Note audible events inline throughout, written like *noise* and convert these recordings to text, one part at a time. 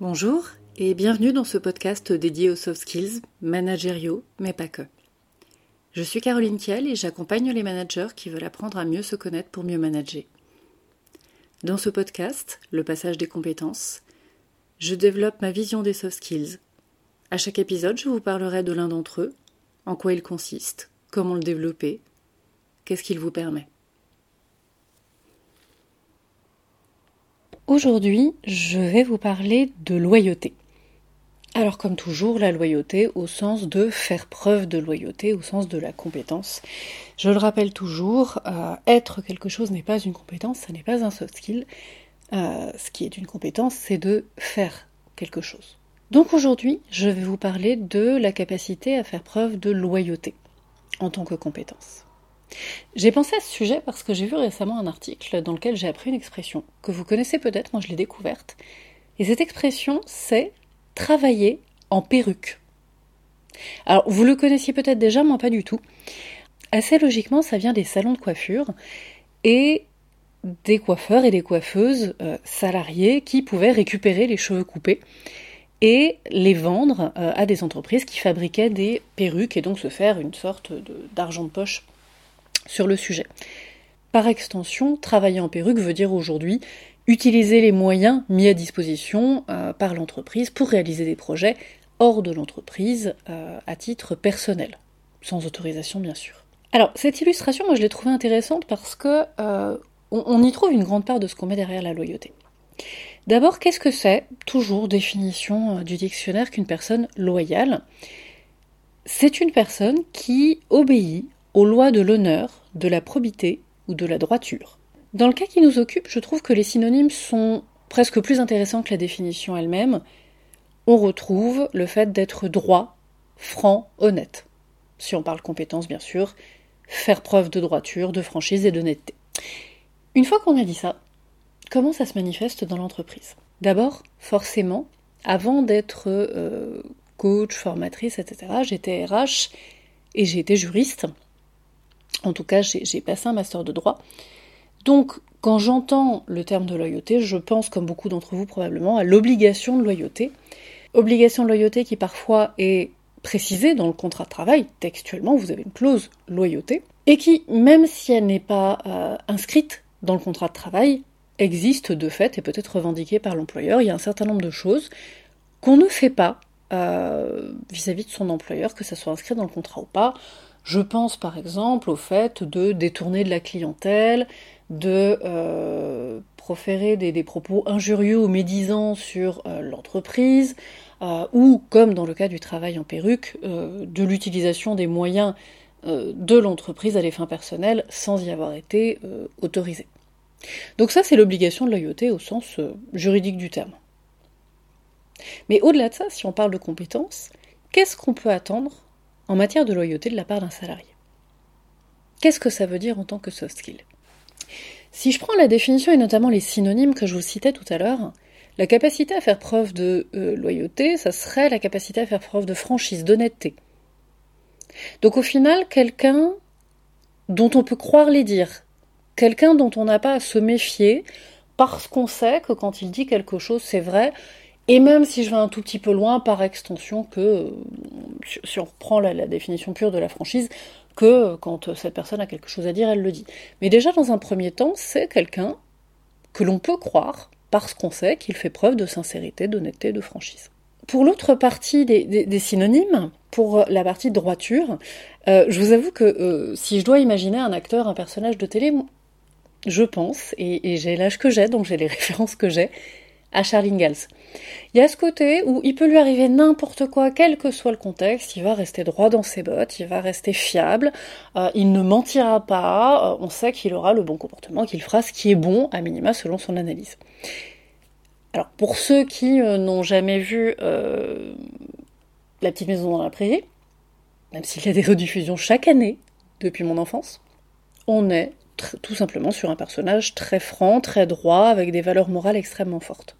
Bonjour et bienvenue dans ce podcast dédié aux soft skills, managériaux, mais pas que. Je suis Caroline Kiel et j'accompagne les managers qui veulent apprendre à mieux se connaître pour mieux manager. Dans ce podcast, le passage des compétences, je développe ma vision des soft skills. À chaque épisode, je vous parlerai de l'un d'entre eux, en quoi il consiste, comment le développer, qu'est-ce qu'il vous permet. Aujourd'hui, je vais vous parler de loyauté. Alors comme toujours, la loyauté au sens de faire preuve de loyauté, au sens de la compétence. Je le rappelle toujours, euh, être quelque chose n'est pas une compétence, ça n'est pas un soft skill. Euh, ce qui est une compétence, c'est de faire quelque chose. Donc aujourd'hui, je vais vous parler de la capacité à faire preuve de loyauté en tant que compétence. J'ai pensé à ce sujet parce que j'ai vu récemment un article dans lequel j'ai appris une expression que vous connaissez peut-être, moi je l'ai découverte. Et cette expression, c'est travailler en perruque. Alors, vous le connaissiez peut-être déjà, moi pas du tout. Assez logiquement, ça vient des salons de coiffure et des coiffeurs et des coiffeuses euh, salariés qui pouvaient récupérer les cheveux coupés et les vendre euh, à des entreprises qui fabriquaient des perruques et donc se faire une sorte d'argent de poche sur le sujet. Par extension, travailler en perruque veut dire aujourd'hui utiliser les moyens mis à disposition euh, par l'entreprise pour réaliser des projets hors de l'entreprise euh, à titre personnel, sans autorisation bien sûr. Alors cette illustration, moi je l'ai trouvée intéressante parce que euh, on, y trouve une grande part de ce qu'on met derrière la loyauté. D'abord, qu'est-ce que c'est Toujours définition du dictionnaire qu'une personne loyale? C'est une personne qui obéit aux lois de l'honneur, de la probité ou de la droiture. Dans le cas qui nous occupe, je trouve que les synonymes sont presque plus intéressants que la définition elle-même. On retrouve le fait d'être droit, franc, honnête. Si on parle compétence, bien sûr, faire preuve de droiture, de franchise et d'honnêteté. Une fois qu'on a dit ça, comment ça se manifeste dans l'entreprise? D'abord, forcément, avant d'être euh, coach, formatrice, etc., j'étais RH et j'ai été juriste. En tout cas, j'ai passé un master de droit. Donc, quand j'entends le terme de loyauté, je pense, comme beaucoup d'entre vous probablement, à l'obligation de loyauté. Obligation de loyauté qui parfois est précisée dans le contrat de travail, textuellement, vous avez une clause loyauté, et qui, même si elle n'est pas euh, inscrite dans le contrat de travail, existe de fait et peut être revendiquée par l'employeur. Il y a un certain nombre de choses qu'on ne fait pas euh, vis-à-vis -vis de son employeur, que ça soit inscrit dans le contrat ou pas. Je pense par exemple au fait de détourner de la clientèle, de euh, proférer des, propos injurieux ou médisants sur euh, l'entreprise, euh, ou, comme dans le cas du travail en perruque, de l'utilisation des moyens de l'entreprise à des fins personnelles sans y avoir été autorisé. Donc ça, c'est l'obligation de loyauté au sens juridique du terme. Mais au-delà de ça, si on parle de compétences, qu'est-ce qu'on peut attendre en matière de loyauté de la part d'un salarié. Qu'est-ce que ça veut dire en tant que soft skill? Si je prends la définition et notamment les synonymes que je vous citais tout à l'heure, la capacité à faire preuve de euh, loyauté, ça serait la capacité à faire preuve de franchise, d'honnêteté. Donc au final, quelqu'un dont on peut croire les dire, quelqu'un dont on n'a pas à se méfier, parce qu'on sait que quand il dit quelque chose, c'est vrai, et même si je vais un tout petit peu loin, par extension, que si on reprend la, définition pure de la franchise, que quand cette personne a quelque chose à dire, elle le dit. Mais déjà, dans un premier temps, c'est quelqu'un que l'on peut croire parce qu'on sait qu'il fait preuve de sincérité, d'honnêteté, de franchise. Pour l'autre partie des, synonymes, pour la partie droiture, euh, je vous avoue que euh, si je dois imaginer un acteur, un personnage de télé, je pense, et, et j'ai l'âge que j'ai, donc j'ai les *laughs* références que j'ai, à Charlie Ingalls. Il y a ce côté où il peut lui arriver n'importe quoi, quel que soit le contexte, il va rester droit dans ses bottes, il va rester fiable, euh, il ne mentira pas, euh, on sait qu'il aura le bon comportement, qu'il fera ce qui est bon, à minima, selon son analyse. Alors, pour ceux qui euh, n'ont jamais vu La petite maison dans la prairie, même s'il y a des rediffusions chaque année depuis mon enfance, on est tout simplement sur un personnage très franc, très droit, avec des valeurs morales extrêmement fortes.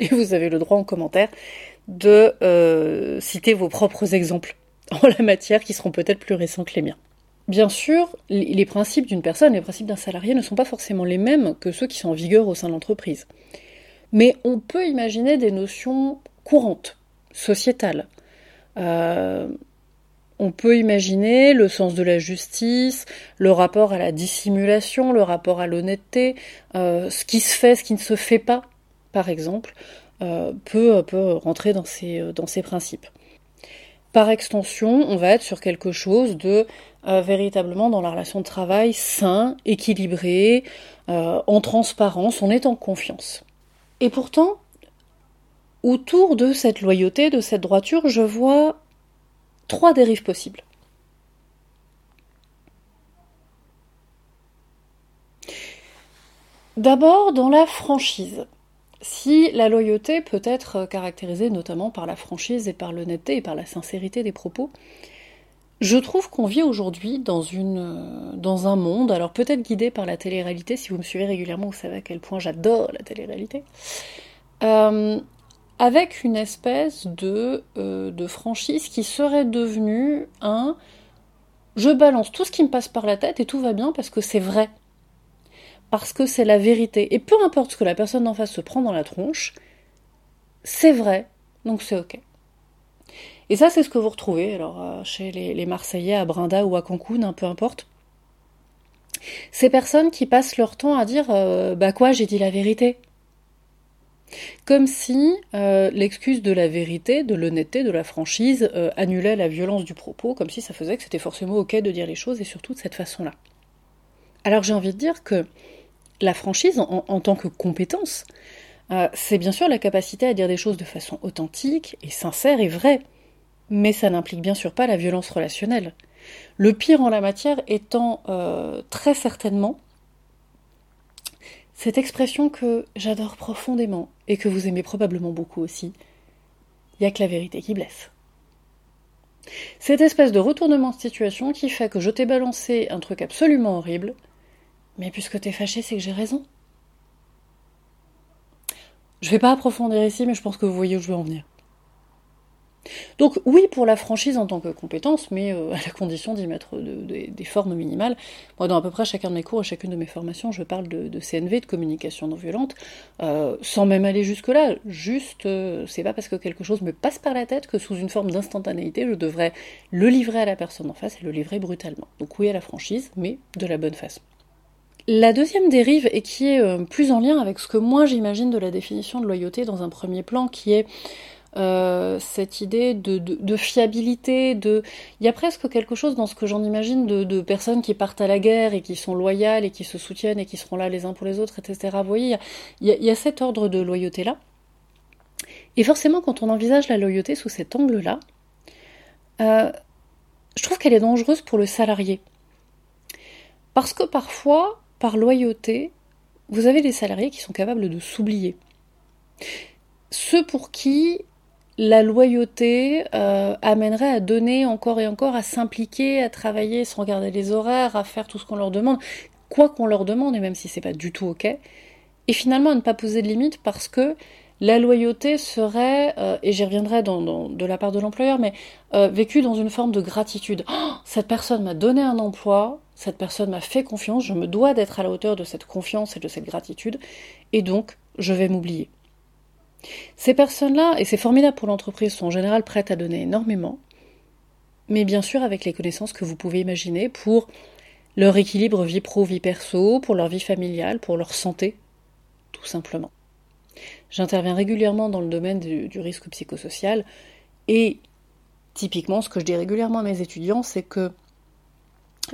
Et vous avez le droit en commentaire de euh, citer vos propres exemples *laughs* en la matière qui seront peut-être plus récents que les miens. Bien sûr, les principes d'une personne, les principes d'un salarié ne sont pas forcément les mêmes que ceux qui sont en vigueur au sein de l'entreprise. Mais on peut imaginer des notions courantes, sociétales. Euh, on peut imaginer le sens de la justice, le rapport à la dissimulation, le rapport à l'honnêteté, euh, ce qui se fait, ce qui ne se fait pas, par exemple, euh, peut, peut, rentrer dans ces, dans ces principes. Par extension, on va être sur quelque chose de véritablement dans la relation de travail sain, équilibré, en transparence, on est en confiance. Et pourtant, autour de cette loyauté, de cette droiture, je vois trois dérives possibles. D'abord, dans la franchise. Si la loyauté peut être caractérisée notamment par la franchise et par l'honnêteté et par la sincérité des propos, je trouve qu'on vit aujourd'hui dans, dans un monde, alors peut-être guidé par la télé-réalité, si vous me suivez régulièrement, vous savez à quel point j'adore la télé-réalité, euh, avec une espèce de, euh, de franchise qui serait devenue un je balance tout ce qui me passe par la tête et tout va bien parce que c'est vrai. Parce que c'est la vérité. Et peu importe ce que la personne d'en face se prend dans la tronche, c'est vrai, donc c'est ok. Et ça, c'est ce que vous retrouvez alors euh, chez les, Marseillais à Brinda ou à Cancun, un peu importe. Ces personnes qui passent leur temps à dire euh, Bah quoi, j'ai dit la vérité. Comme si euh, l'excuse de la vérité, de l'honnêteté, de la franchise euh, annulait la violence du propos, comme si ça faisait que c'était forcément ok de dire les choses et surtout de cette façon-là. Alors j'ai envie de dire que la franchise, en, tant que compétence, euh, c'est bien sûr la capacité à dire des choses de façon authentique et sincère et vraie, mais ça n'implique bien sûr pas la violence relationnelle. Le pire en la matière étant très certainement cette expression que j'adore profondément et que vous aimez probablement beaucoup aussi, il n'y a que la vérité qui blesse. Cette espèce de retournement de situation qui fait que je t'ai balancé un truc absolument horrible, mais puisque t'es fâché, c'est que j'ai raison. Je vais pas approfondir ici, mais je pense que vous voyez où je veux en venir. Donc oui pour la franchise en tant que compétence, mais euh, à la condition d'y mettre des formes minimales. Moi, dans à peu près chacun de mes cours et chacune de mes formations, je parle de, CNV, de communication non violente, euh, sans même aller jusque-là. Juste, euh, c'est pas parce que quelque chose me passe par la tête que sous une forme d'instantanéité, je devrais le livrer à la personne en face et le livrer brutalement. Donc oui à la franchise, mais de la bonne façon. La deuxième dérive, et qui est plus en lien avec ce que moi j'imagine de la définition de loyauté dans un premier plan, qui est euh, cette idée de, fiabilité, de... il y a presque quelque chose dans ce que j'en imagine de, personnes qui partent à la guerre et qui sont loyales et qui se soutiennent et qui seront là les uns pour les autres, etc. Vous voyez, il y a, cet ordre de loyauté-là. Et forcément, quand on envisage la loyauté sous cet angle-là, euh, je trouve qu'elle est dangereuse pour le salarié. Parce que parfois, par loyauté, vous avez des salariés qui sont capables de s'oublier. Ceux pour qui la loyauté euh, amènerait à donner encore et encore, à s'impliquer, à travailler sans regarder les horaires, à faire tout ce qu'on leur demande, quoi qu'on leur demande, et même si c'est pas du tout ok, et finalement à ne pas poser de limites parce que la loyauté serait, euh, et j'y reviendrai dans, de la part de l'employeur, mais euh, vécue dans une forme de gratitude. Oh, cette personne m'a donné un emploi, cette personne m'a fait confiance, je me dois d'être à la hauteur de cette confiance et de cette gratitude, et donc je vais m'oublier. Ces personnes-là, et c'est formidable pour l'entreprise, sont en général prêtes à donner énormément, mais bien sûr avec les connaissances que vous pouvez imaginer pour leur équilibre vie pro-vie perso, pour leur vie familiale, pour leur santé, tout simplement. J'interviens régulièrement dans le domaine du, risque psychosocial et typiquement ce que je dis régulièrement à mes étudiants, c'est que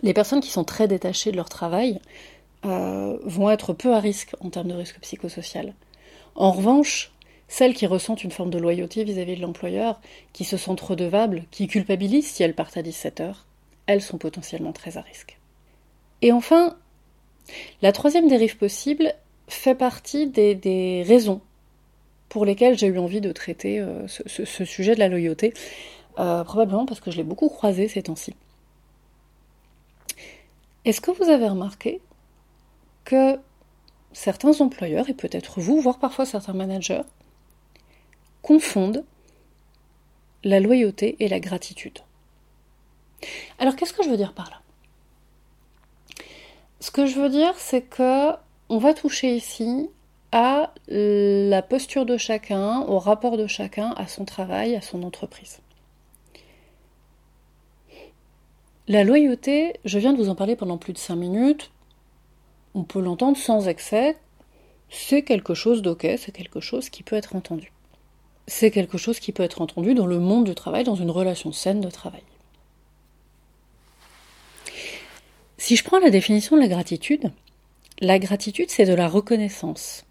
les personnes qui sont très détachées de leur travail euh, vont être peu à risque en termes de risque psychosocial. En revanche, celles qui ressentent une forme de loyauté vis-à-vis de l'employeur, qui se sentent redevables, qui culpabilisent si elles partent à 17 heures, elles sont potentiellement très à risque. Et enfin, la troisième dérive possible fait partie des, raisons pour lesquelles j'ai eu envie de traiter euh, ce, sujet de la loyauté, euh, probablement parce que je l'ai beaucoup croisé ces temps-ci. Est-ce que vous avez remarqué que certains employeurs, et peut-être vous, voire parfois certains managers, confondent la loyauté et la gratitude. Alors qu'est-ce que je veux dire par là? Ce que je veux dire, c'est que on va toucher ici à la posture de chacun, au rapport de chacun à son travail, à son entreprise. La loyauté, je viens de vous en parler pendant plus de 5 minutes, on peut l'entendre sans excès, c'est quelque chose d'ok, c'est quelque chose qui peut être entendu. C'est quelque chose qui peut être entendu dans le monde du travail, dans une relation saine de travail. Si je prends la définition de la gratitude, la gratitude c'est de la reconnaissance.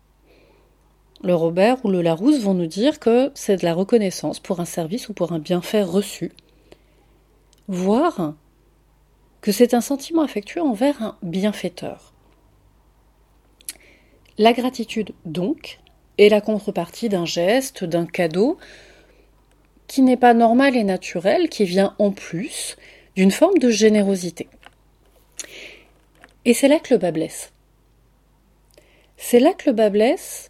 Le Robert ou le Larousse vont nous dire que c'est de la reconnaissance pour un service ou pour un bienfait reçu, voire que c'est un sentiment affectueux envers un bienfaiteur. La gratitude, donc, est la contrepartie d'un geste, d'un cadeau, qui n'est pas normal et naturel, qui vient en plus d'une forme de générosité. Et c'est là que le bas blesse. C'est là que le bas blesse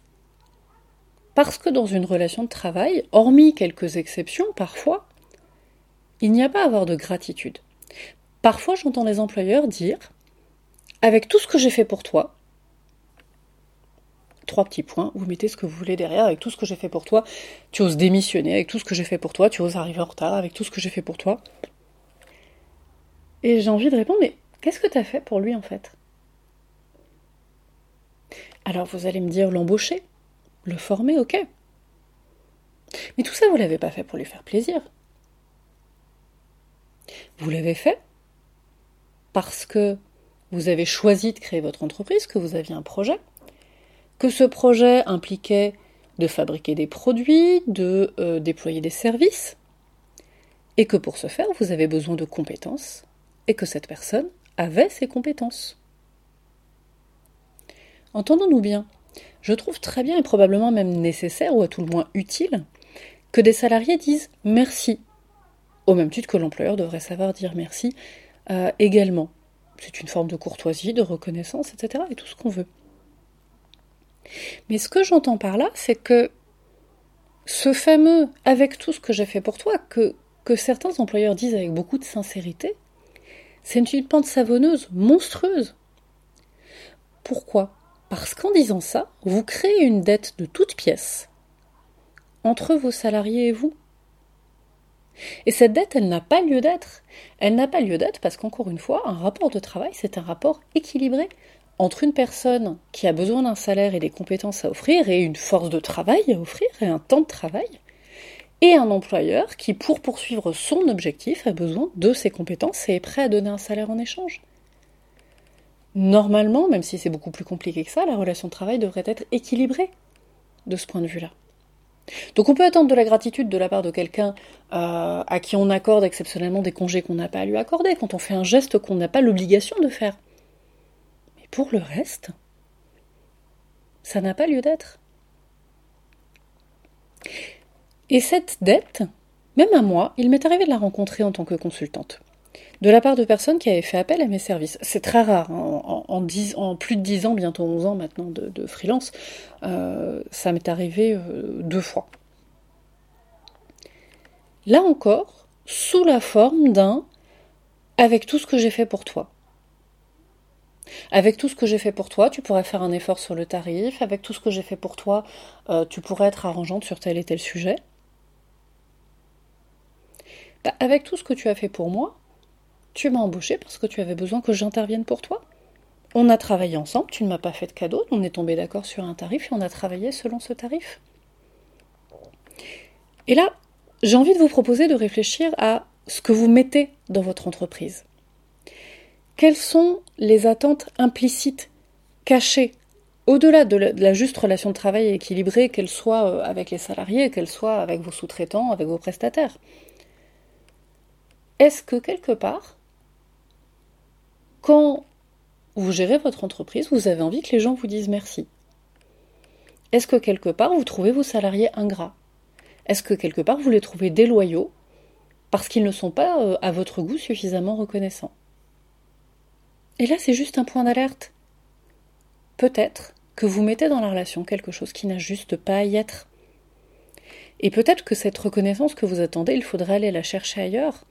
parce que dans une relation de travail, hormis quelques exceptions parfois, il n'y a pas à avoir de gratitude. Parfois j'entends les employeurs dire Avec tout ce que j'ai fait pour toi, trois petits points, vous mettez ce que vous voulez derrière, avec tout ce que j'ai fait pour toi, tu oses démissionner, avec tout ce que j'ai fait pour toi, tu oses arriver en retard, avec tout ce que j'ai fait pour toi. Et j'ai envie de répondre, mais qu'est-ce que tu as fait pour lui en fait? Alors vous allez me dire l'embaucher, le former, ok. Mais tout ça, vous l'avez pas fait pour lui faire plaisir. Vous l'avez fait parce que vous avez choisi de créer votre entreprise, que vous aviez un projet, que ce projet impliquait de fabriquer des produits, de euh, déployer des services, et que pour ce faire, vous avez besoin de compétences, et que cette personne avait ces compétences. Entendons-nous bien, je trouve très bien et probablement même nécessaire, ou à tout le moins utile, que des salariés disent merci, au même titre que l'employeur devrait savoir dire merci euh, également. C'est une forme de courtoisie, de reconnaissance, etc., et tout ce qu'on veut. Mais ce que j'entends par là, c'est que ce fameux avec tout ce que j'ai fait pour toi, que, certains employeurs disent avec beaucoup de sincérité, c'est une pente savonneuse monstrueuse. Pourquoi? Parce qu'en disant ça, vous créez une dette de toute pièce entre vos salariés et vous. Et cette dette, elle n'a pas lieu d'être. Elle n'a pas lieu d'être parce qu'encore une fois, un rapport de travail, c'est un rapport équilibré entre une personne qui a besoin d'un salaire et des compétences à offrir et une force de travail à offrir et un temps de travail, et un employeur qui, pour poursuivre son objectif, a besoin de ses compétences et est prêt à donner un salaire en échange. Normalement, même si c'est beaucoup plus compliqué que ça, la relation de travail devrait être équilibrée de ce point de vue-là. Donc on peut attendre de la gratitude de la part de quelqu'un euh, à qui on accorde exceptionnellement des congés qu'on n'a pas à lui accorder, quand on fait un geste qu'on n'a pas l'obligation de faire. Pour le reste, ça n'a pas lieu d'être. Et cette dette, même à moi, il m'est arrivé de la rencontrer en tant que consultante, de la part de personnes qui avaient fait appel à mes services. C'est très rare, hein. en, plus de 10 ans, bientôt 11 ans maintenant de, freelance, euh, ça m'est arrivé euh, deux fois. Là encore, sous la forme d'un avec tout ce que j'ai fait pour toi. Avec tout ce que j'ai fait pour toi, tu pourrais faire un effort sur le tarif. Avec tout ce que j'ai fait pour toi, euh, tu pourrais être arrangeante sur tel et tel sujet. Bah, avec tout ce que tu as fait pour moi, tu m'as embauché parce que tu avais besoin que j'intervienne pour toi. On a travaillé ensemble, tu ne m'as pas fait de cadeau, on est tombé d'accord sur un tarif et on a travaillé selon ce tarif. Et là, j'ai envie de vous proposer de réfléchir à ce que vous mettez dans votre entreprise. Quelles sont les attentes implicites, cachées, au-delà de la juste relation de travail équilibrée, qu'elle soit euh, avec les salariés, qu'elle soit avec vos sous-traitants, avec vos prestataires? Est-ce que quelque part, quand vous gérez votre entreprise, vous avez envie que les gens vous disent merci? Est-ce que quelque part, vous trouvez vos salariés ingrats? Est-ce que quelque part, vous les trouvez déloyaux parce qu'ils ne sont pas, euh, à votre goût, suffisamment reconnaissants? Et là, c'est juste un point d'alerte. Peut-être que vous mettez dans la relation quelque chose qui n'a juste pas à y être. Et peut-être que cette reconnaissance que vous attendez, il faudrait aller la chercher ailleurs,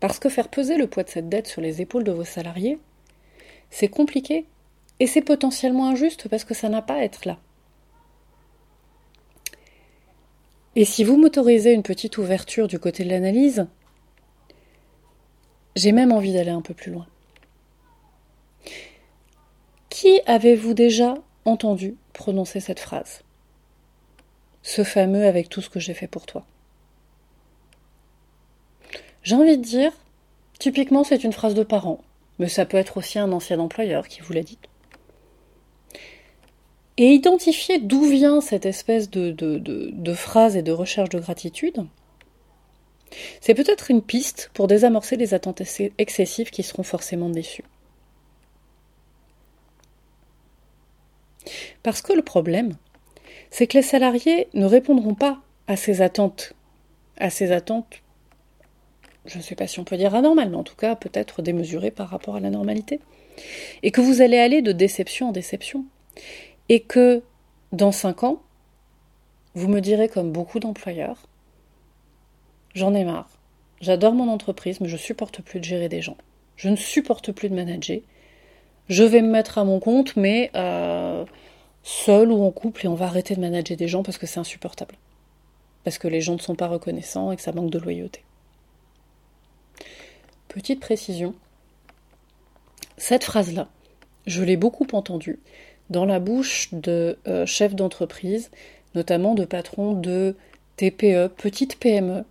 parce que faire peser le poids de cette dette sur les épaules de vos salariés, c'est compliqué et c'est potentiellement injuste parce que ça n'a pas à être là. Et si vous m'autorisez une petite ouverture du côté de l'analyse, j'ai même envie d'aller un peu plus loin. Qui avez-vous déjà entendu prononcer cette phrase? Ce fameux avec tout ce que j'ai fait pour toi. J'ai envie de dire, typiquement c'est une phrase de parent, mais ça peut être aussi un ancien employeur qui vous l'a dit. Et identifier d'où vient cette espèce de, de, de phrase et de recherche de gratitude, c'est peut-être une piste pour désamorcer les attentes excessives qui seront forcément déçues. Parce que le problème, c'est que les salariés ne répondront pas à ces attentes, à ces attentes, je ne sais pas si on peut dire anormales, mais en tout cas peut-être démesurées par rapport à la normalité. Et que vous allez aller de déception en déception. Et que dans cinq ans, vous me direz comme beaucoup d'employeurs, J'en ai marre. J'adore mon entreprise, mais je supporte plus de gérer des gens. Je ne supporte plus de manager. Je vais me mettre à mon compte, mais euh, seul ou en couple, et on va arrêter de manager des gens parce que c'est insupportable. Parce que les gens ne sont pas reconnaissants et que ça manque de loyauté. Petite précision, cette phrase-là, je l'ai beaucoup entendue dans la bouche de euh, chefs d'entreprise, notamment de patrons de TPE, petites PME,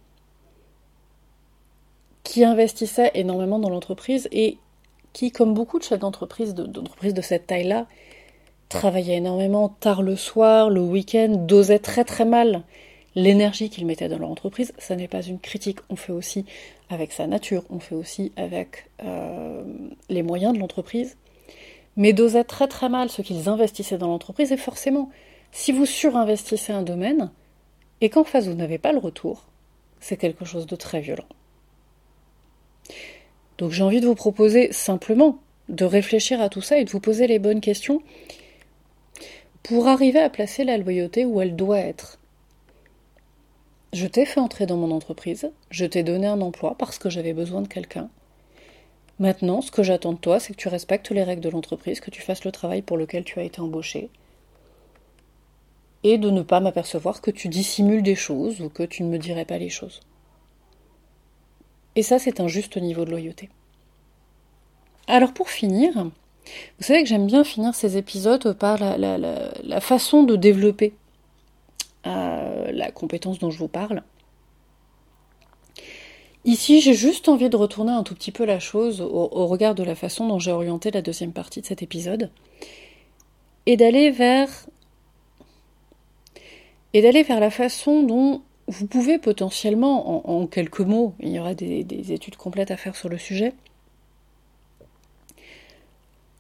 qui investissait énormément dans l'entreprise et qui, comme beaucoup de chefs d'entreprise, d'entreprises de, cette taille-là, travaillait énormément tard le soir, le week-end, dosait très très mal l'énergie qu'ils mettaient dans leur entreprise. Ça n'est pas une critique, on fait aussi avec sa nature, on fait aussi avec euh, les moyens de l'entreprise, mais dosait très très mal ce qu'ils investissaient dans l'entreprise et forcément, si vous surinvestissez un domaine et qu'en face vous n'avez pas le retour, c'est quelque chose de très violent. Donc j'ai envie de vous proposer simplement de réfléchir à tout ça et de vous poser les bonnes questions pour arriver à placer la loyauté où elle doit être. Je t'ai fait entrer dans mon entreprise, je t'ai donné un emploi parce que j'avais besoin de quelqu'un. Maintenant, ce que j'attends de toi, c'est que tu respectes les règles de l'entreprise, que tu fasses le travail pour lequel tu as été embauché, et de ne pas m'apercevoir que tu dissimules des choses ou que tu ne me dirais pas les choses. Et ça, c'est un juste niveau de loyauté. Alors pour finir, vous savez que j'aime bien finir ces épisodes par la, façon de développer euh, la compétence dont je vous parle. Ici, j'ai juste envie de retourner un tout petit peu la chose au, au regard de la façon dont j'ai orienté la deuxième partie de cet épisode et d'aller vers et d'aller vers la façon dont vous pouvez potentiellement, en, quelques mots, il y aura des, études complètes à faire sur le sujet,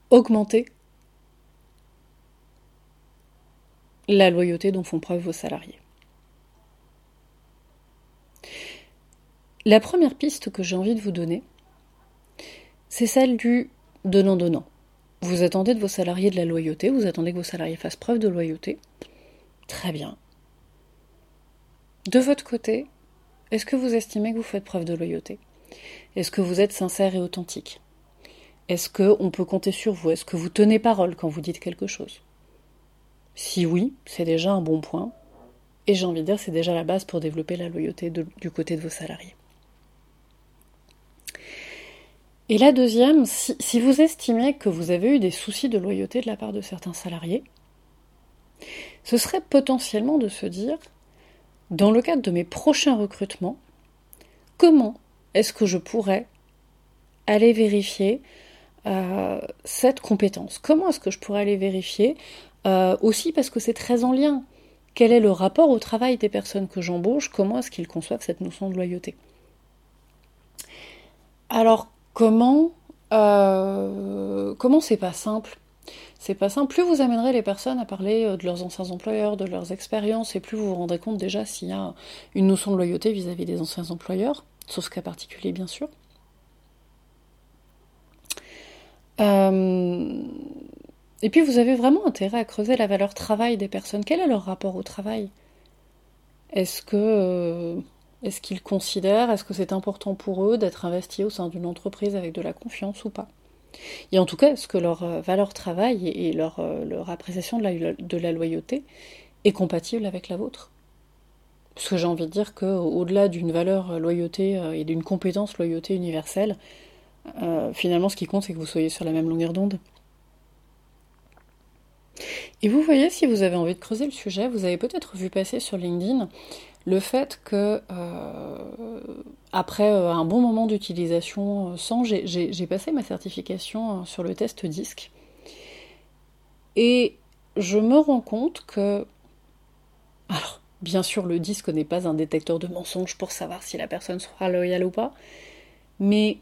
augmenter la loyauté dont font preuve vos salariés. La première piste que j'ai envie de vous donner, c'est celle du donnant-donnant. Vous attendez de vos salariés de la loyauté, vous attendez que vos salariés fassent preuve de loyauté. Très bien. De votre côté, est-ce que vous estimez que vous faites preuve de loyauté? Est-ce que vous êtes sincère et authentique? Est-ce qu'on peut compter sur vous? Est-ce que vous tenez parole quand vous dites quelque chose? Si oui, c'est déjà un bon point. Et j'ai envie de dire, c'est déjà la base pour développer la loyauté du côté de vos salariés. Et la deuxième, si, vous estimez que vous avez eu des soucis de loyauté de la part de certains salariés, ce serait potentiellement de se dire dans le cadre de mes prochains recrutements, comment est-ce que je pourrais aller vérifier euh, cette compétence Comment est-ce que je pourrais aller vérifier euh, Aussi parce que c'est très en lien. Quel est le rapport au travail des personnes que j'embauche? Comment est-ce qu'ils conçoivent cette notion de loyauté? Alors, comment euh, Comment c'est pas simple? C'est pas simple. Plus vous amènerez les personnes à parler de leurs anciens employeurs, de leurs expériences, et plus vous vous rendrez compte déjà s'il y a une notion de loyauté vis-à-vis des anciens employeurs, sauf ce cas particulier bien sûr. Euh, et puis vous avez vraiment intérêt à creuser la valeur travail des personnes. Quel est leur rapport au travail? Est-ce que euh, est-ce qu'ils considèrent, est-ce que c'est important pour eux d'être investis au sein d'une entreprise avec de la confiance ou pas? Et en tout cas, est-ce que leur euh, valeur travail et leur, leur appréciation de la, de la loyauté est compatible avec la vôtre? Parce que j'ai envie de dire qu'au-delà d'une valeur loyauté et d'une compétence loyauté universelle, finalement ce qui compte c'est que vous soyez sur la même longueur d'onde. Et vous voyez, si vous avez envie de creuser le sujet, vous avez peut-être vu passer sur LinkedIn le fait que, euh, après euh, un bon moment d'utilisation euh, sans, j'ai passé ma certification sur le test disque. Et je me rends compte que. Alors, bien sûr, le disque n'est pas un détecteur de mensonges pour savoir si la personne sera loyale ou pas, mais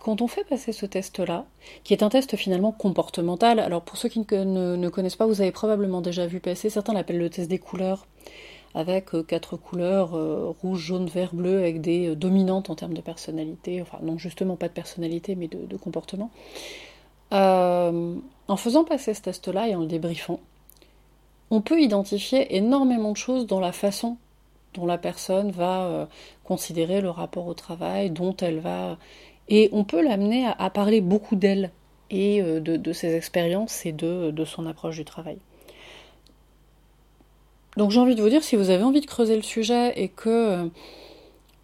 quand on fait passer ce test-là, qui est un test finalement comportemental, alors pour ceux qui ne, connaissent pas, vous avez probablement déjà vu passer, certains l'appellent le test des couleurs, avec euh, quatre couleurs, euh, rouge, jaune, vert, bleu, avec des euh, dominantes en termes de personnalité, enfin non justement pas de personnalité, mais de, comportement. en faisant passer ce test-là et en le débriefant, on peut identifier énormément de choses dans la façon dont la personne va considérer le rapport au travail, dont elle va et on peut l'amener à, parler beaucoup d'elle et euh, de, ses expériences et de, son approche du travail. Donc j'ai envie de vous dire, si vous avez envie de creuser le sujet et que euh,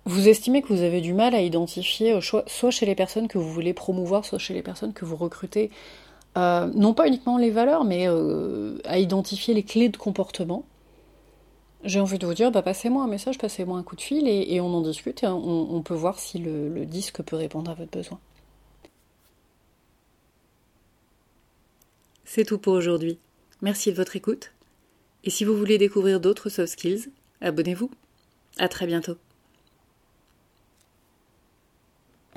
vous estimez que vous avez du mal à identifier, euh, soit chez les personnes que vous voulez promouvoir, soit chez les personnes que vous recrutez, non pas uniquement les valeurs, mais à identifier les clés de comportement, j'ai envie de vous dire, bah, passez-moi un message, passez-moi un coup de fil et, on en discute et on, peut voir si le, le disque peut répondre à votre besoin. C'est tout pour aujourd'hui. Merci de votre écoute. Et si vous voulez découvrir d'autres soft skills, abonnez-vous. À très bientôt.